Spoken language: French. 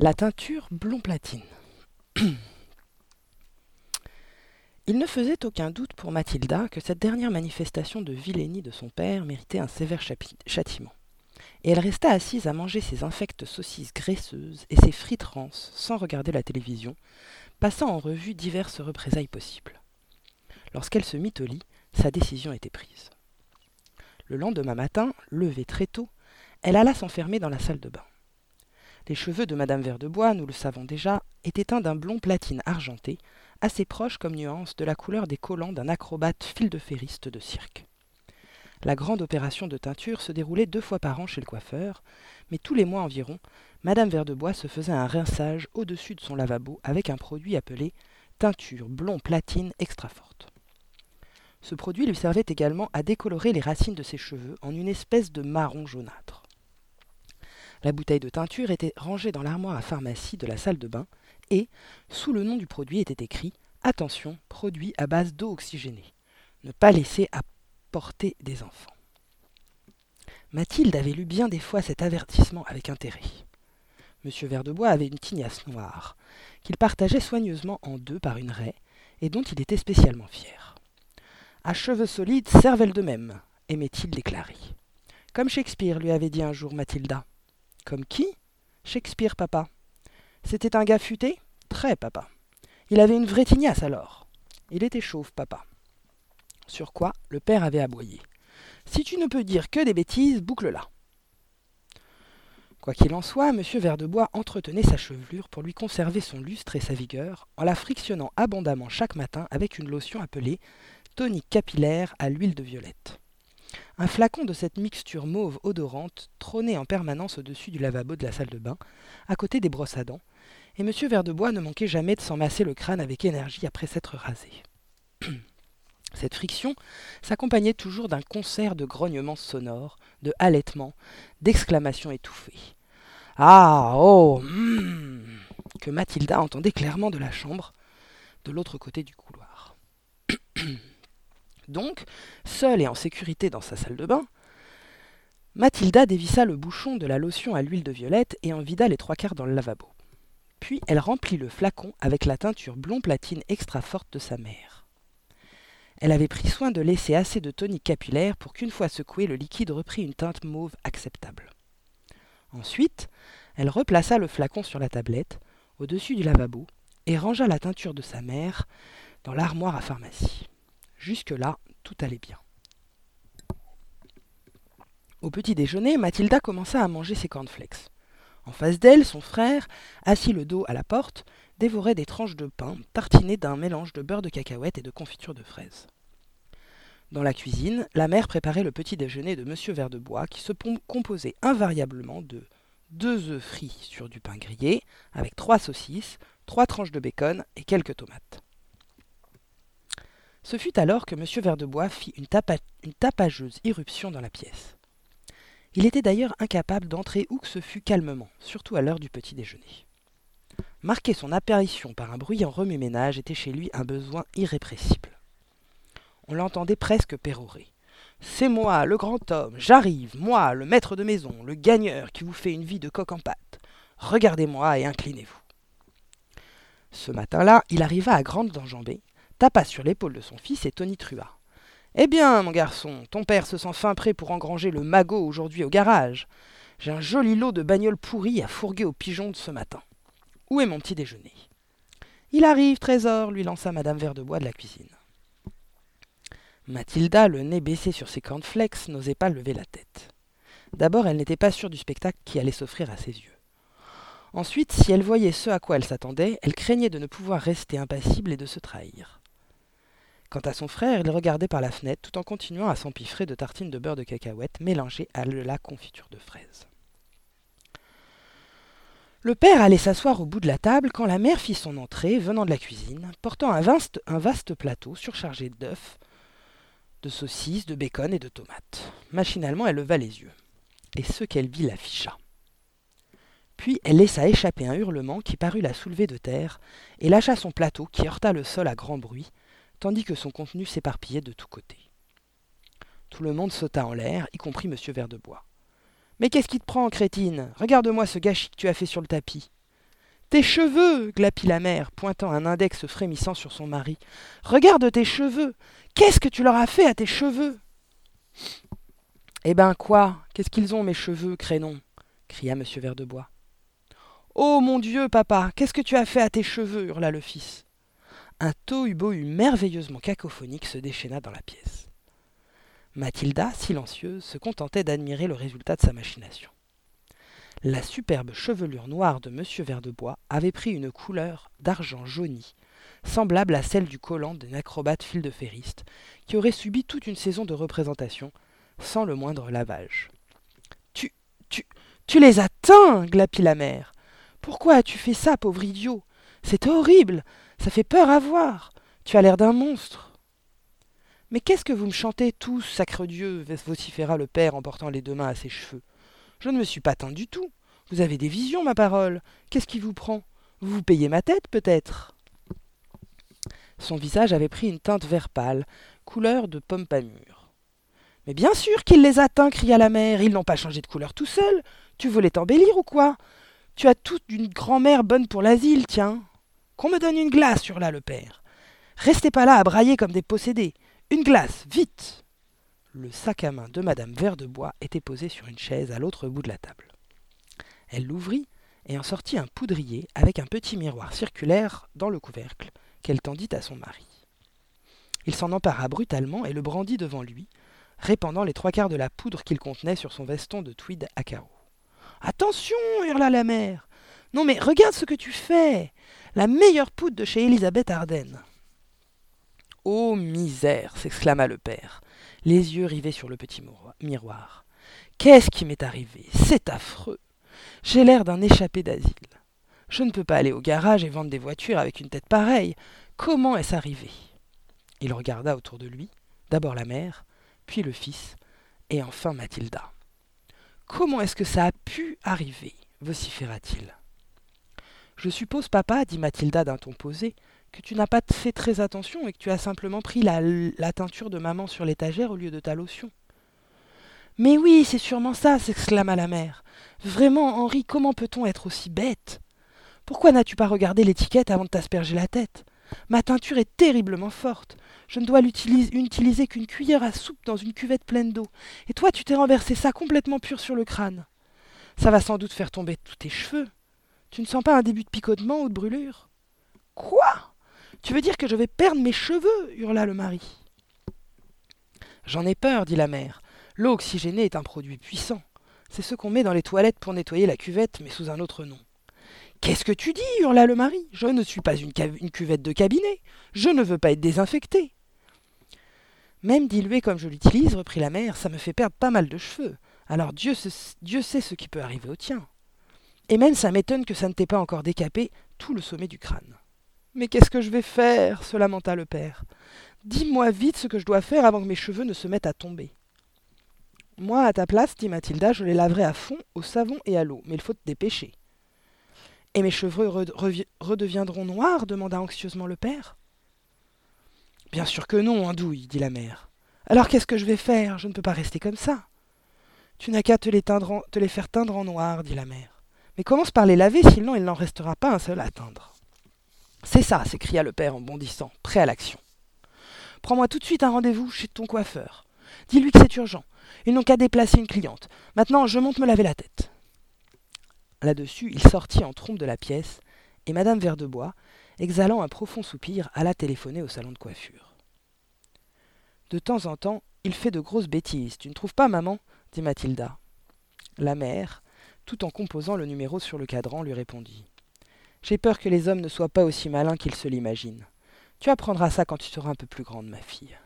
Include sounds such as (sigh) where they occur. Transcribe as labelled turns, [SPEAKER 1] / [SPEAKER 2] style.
[SPEAKER 1] La teinture blond platine. (clears throat) Il ne faisait aucun doute pour Mathilda que cette dernière manifestation de vilainie de son père méritait un sévère châtiment. Et elle resta assise à manger ses infectes saucisses graisseuses et ses frites rances sans regarder la télévision, passant en revue diverses représailles possibles. Lorsqu'elle se mit au lit, sa décision était prise. Le lendemain matin, levée très tôt, elle alla s'enfermer dans la salle de bain. Les cheveux de Madame Verdebois, nous le savons déjà, étaient teints d'un blond platine argenté, assez proche comme nuance de la couleur des collants d'un acrobate fil de ferriste de cirque. La grande opération de teinture se déroulait deux fois par an chez le coiffeur, mais tous les mois environ, Madame Verdebois se faisait un rinçage au-dessus de son lavabo avec un produit appelé teinture blond platine extra forte. Ce produit lui servait également à décolorer les racines de ses cheveux en une espèce de marron jaunâtre. La bouteille de teinture était rangée dans l'armoire à pharmacie de la salle de bain et, sous le nom du produit, était écrit Attention, produit à base d'eau oxygénée. Ne pas laisser apporter des enfants. Mathilde avait lu bien des fois cet avertissement avec intérêt. Monsieur Verdebois avait une tignasse noire, qu'il partageait soigneusement en deux par une raie, et dont il était spécialement fier. À cheveux solides, cervelle de même, aimait-il déclarer. Comme Shakespeare lui avait dit un jour Mathilda. Comme qui? Shakespeare, papa. C'était un gars futé? Très, papa. Il avait une vraie tignasse alors. Il était chauve, papa. Sur quoi le père avait aboyé. Si tu ne peux dire que des bêtises, boucle-la. Quoi qu'il en soit, M. Verdebois entretenait sa chevelure pour lui conserver son lustre et sa vigueur, en la frictionnant abondamment chaque matin avec une lotion appelée tonique capillaire à l'huile de violette. Un flacon de cette mixture mauve odorante trônait en permanence au-dessus du lavabo de la salle de bain, à côté des brosses à dents, et M. Verdebois ne manquait jamais de s'en masser le crâne avec énergie après s'être rasé. (clears throat) Cette friction s'accompagnait toujours d'un concert de grognements sonores, de halètements, d'exclamations étouffées. Ah oh hum, que Mathilda entendait clairement de la chambre, de l'autre côté du couloir. Donc, seule et en sécurité dans sa salle de bain, Mathilda dévissa le bouchon de la lotion à l'huile de violette et en vida les trois quarts dans le lavabo. Puis elle remplit le flacon avec la teinture blond platine extra forte de sa mère. Elle avait pris soin de laisser assez de tonique capillaire pour qu'une fois secoué, le liquide reprit une teinte mauve acceptable. Ensuite, elle replaça le flacon sur la tablette, au-dessus du lavabo, et rangea la teinture de sa mère dans l'armoire à pharmacie. Jusque-là, tout allait bien. Au petit déjeuner, Mathilda commença à manger ses cornflakes. En face d'elle, son frère, assis le dos à la porte, dévorait des tranches de pain tartinées d'un mélange de beurre de cacahuète et de confiture de fraises. Dans la cuisine, la mère préparait le petit déjeuner de M. Verdebois, qui se composait invariablement de deux œufs frits sur du pain grillé, avec trois saucisses, trois tranches de bacon et quelques tomates. Ce fut alors que M. Verdebois fit une, tapageuse irruption dans la pièce. Il était d'ailleurs incapable d'entrer où que ce fût calmement, surtout à l'heure du petit déjeuner. Marquer son apparition par un bruyant remue-ménage était chez lui un besoin irrépressible. On l'entendait presque pérorer. C'est moi, le grand homme, j'arrive, moi, le maître de maison, le gagneur qui vous fait une vie de coq en pâte. Regardez-moi et inclinez-vous. Ce matin-là, il arriva à grande enjambées, tapa sur l'épaule de son fils et tonitruva. Eh bien, mon garçon, ton père se sent fin prêt pour engranger le magot aujourd'hui au garage. J'ai un joli lot de bagnoles pourries à fourguer aux pigeons de ce matin. Où est mon petit déjeuner Il arrive, trésor, lui lança madame Verdebois de la cuisine. Mathilda, le nez baissé sur ses cornflakes, n'osait pas lever la tête. D'abord, elle n'était pas sûre du spectacle qui allait s'offrir à ses yeux. Ensuite, si elle voyait ce à quoi elle s'attendait, elle craignait de ne pouvoir rester impassible et de se trahir. Quant à son frère, il regardait par la fenêtre tout en continuant à s'empiffrer de tartines de beurre de cacahuète mélangées à la confiture de fraises. Le père allait s'asseoir au bout de la table quand la mère fit son entrée, venant de la cuisine, portant un vaste, un vaste plateau surchargé d'œufs, de saucisses, de bacon et de tomates. Machinalement, elle leva les yeux. Et ce qu'elle vit la ficha. Puis elle laissa échapper un hurlement qui parut la soulever de terre, et lâcha son plateau qui heurta le sol à grand bruit, tandis que son contenu s'éparpillait de tous côtés. Tout le monde sauta en l'air, y compris M. Verdebois. Mais qu'est-ce qui te prend, crétine? Regarde-moi ce gâchis que tu as fait sur le tapis. Tes cheveux glapit la mère, pointant un index frémissant sur son mari. Regarde tes cheveux Qu'est-ce que tu leur as fait à tes cheveux Eh ben quoi? Qu'est-ce qu'ils ont, mes cheveux, crénon? cria M. Verdebois. Oh mon Dieu, papa, qu'est-ce que tu as fait à tes cheveux? hurla le fils. Un tohu-bohu merveilleusement cacophonique se déchaîna dans la pièce. Mathilda, silencieuse, se contentait d'admirer le résultat de sa machination. La superbe chevelure noire de M. Verdebois avait pris une couleur d'argent jauni, semblable à celle du collant d'un acrobate fil de ferriste, qui aurait subi toute une saison de représentation sans le moindre lavage. Tu, tu, tu les as teints glapit la mère. Pourquoi as-tu fait ça, pauvre idiot? C'est horrible Ça fait peur à voir Tu as l'air d'un monstre Mais qu'est-ce que vous me chantez tous, sacre Dieu vociféra le père en portant les deux mains à ses cheveux. Je ne me suis pas teint du tout. Vous avez des visions, ma parole. Qu'est-ce qui vous prend? Vous vous payez ma tête, peut-être Son visage avait pris une teinte vert pâle, couleur de pomme pas mûre. Mais bien sûr qu'il les a teints, cria la mère. Ils n'ont pas changé de couleur tout seuls. Tu voulais t'embellir ou quoi? Tu as toute une grand-mère bonne pour l'asile, tiens. Qu'on me donne une glace, hurla le père. Restez pas là à brailler comme des possédés. Une glace, vite. Le sac à main de madame Verdebois était posé sur une chaise à l'autre bout de la table. Elle l'ouvrit et en sortit un poudrier avec un petit miroir circulaire dans le couvercle qu'elle tendit à son mari. Il s'en empara brutalement et le brandit devant lui, répandant les trois quarts de la poudre qu'il contenait sur son veston de tweed à carreaux. Attention hurla la mère. Non mais regarde ce que tu fais. La meilleure poudre de chez Elisabeth Arden. Oh misère s'exclama le père, les yeux rivés sur le petit miroir. Qu'est-ce qui m'est arrivé? C'est affreux. J'ai l'air d'un échappé d'asile. Je ne peux pas aller au garage et vendre des voitures avec une tête pareille. Comment est-ce arrivé? Il regarda autour de lui, d'abord la mère, puis le fils, et enfin Mathilda. Comment est-ce que ça a pu arriver? vociféra-t-il. Je suppose, papa, dit Mathilda d'un ton posé, que tu n'as pas fait très attention et que tu as simplement pris la, teinture de maman sur l'étagère au lieu de ta lotion. Mais oui, c'est sûrement ça, s'exclama la mère. Vraiment, Henri, comment peut-on être aussi bête? Pourquoi n'as-tu pas regardé l'étiquette avant de t'asperger la tête? Ma teinture est terriblement forte. Je ne dois l'utiliser qu'une cuillère à soupe dans une cuvette pleine d'eau. Et toi, tu t'es renversé ça complètement pur sur le crâne. Ça va sans doute faire tomber tous tes cheveux. Tu ne sens pas un début de picotement ou de brûlure? Quoi? Tu veux dire que je vais perdre mes cheveux? hurla le mari. J'en ai peur, dit la mère. L'eau oxygénée est un produit puissant. C'est ce qu'on met dans les toilettes pour nettoyer la cuvette, mais sous un autre nom. Qu'est-ce que tu dis? hurla le mari. Je ne suis pas une, cuvette de cabinet. Je ne veux pas être désinfecté. Même dilué comme je l'utilise, reprit la mère, ça me fait perdre pas mal de cheveux. Alors Dieu, Dieu sait ce qui peut arriver au tien. Et même ça m'étonne que ça ne t'ait pas encore décapé tout le sommet du crâne. Mais qu'est-ce que je vais faire? se lamenta le père. Dis-moi vite ce que je dois faire avant que mes cheveux ne se mettent à tomber. Moi, à ta place, dit Mathilda, je les laverai à fond au savon et à l'eau, mais il faut te dépêcher. Et mes cheveux redeviendront noirs? demanda anxieusement le père. Bien sûr que non, andouille, dit la mère. Alors qu'est-ce que je vais faire? Je ne peux pas rester comme ça. Tu n'as qu'à te, te les faire teindre en noir, dit la mère. Mais commence par les laver, sinon il n'en restera pas un seul à teindre. C'est ça, s'écria le père en bondissant, prêt à l'action. Prends-moi tout de suite un rendez-vous chez ton coiffeur. Dis-lui que c'est urgent. Ils n'ont qu'à déplacer une cliente. Maintenant, je monte me laver la tête. Là-dessus, il sortit en trompe de la pièce, et madame Verdebois, exhalant un profond soupir, alla téléphoner au salon de coiffure. De temps en temps, il fait de grosses bêtises, tu ne trouves pas, maman? dit Mathilda. La mère, tout en composant le numéro sur le cadran, lui répondit. J'ai peur que les hommes ne soient pas aussi malins qu'ils se l'imaginent. Tu apprendras ça quand tu seras un peu plus grande, ma fille.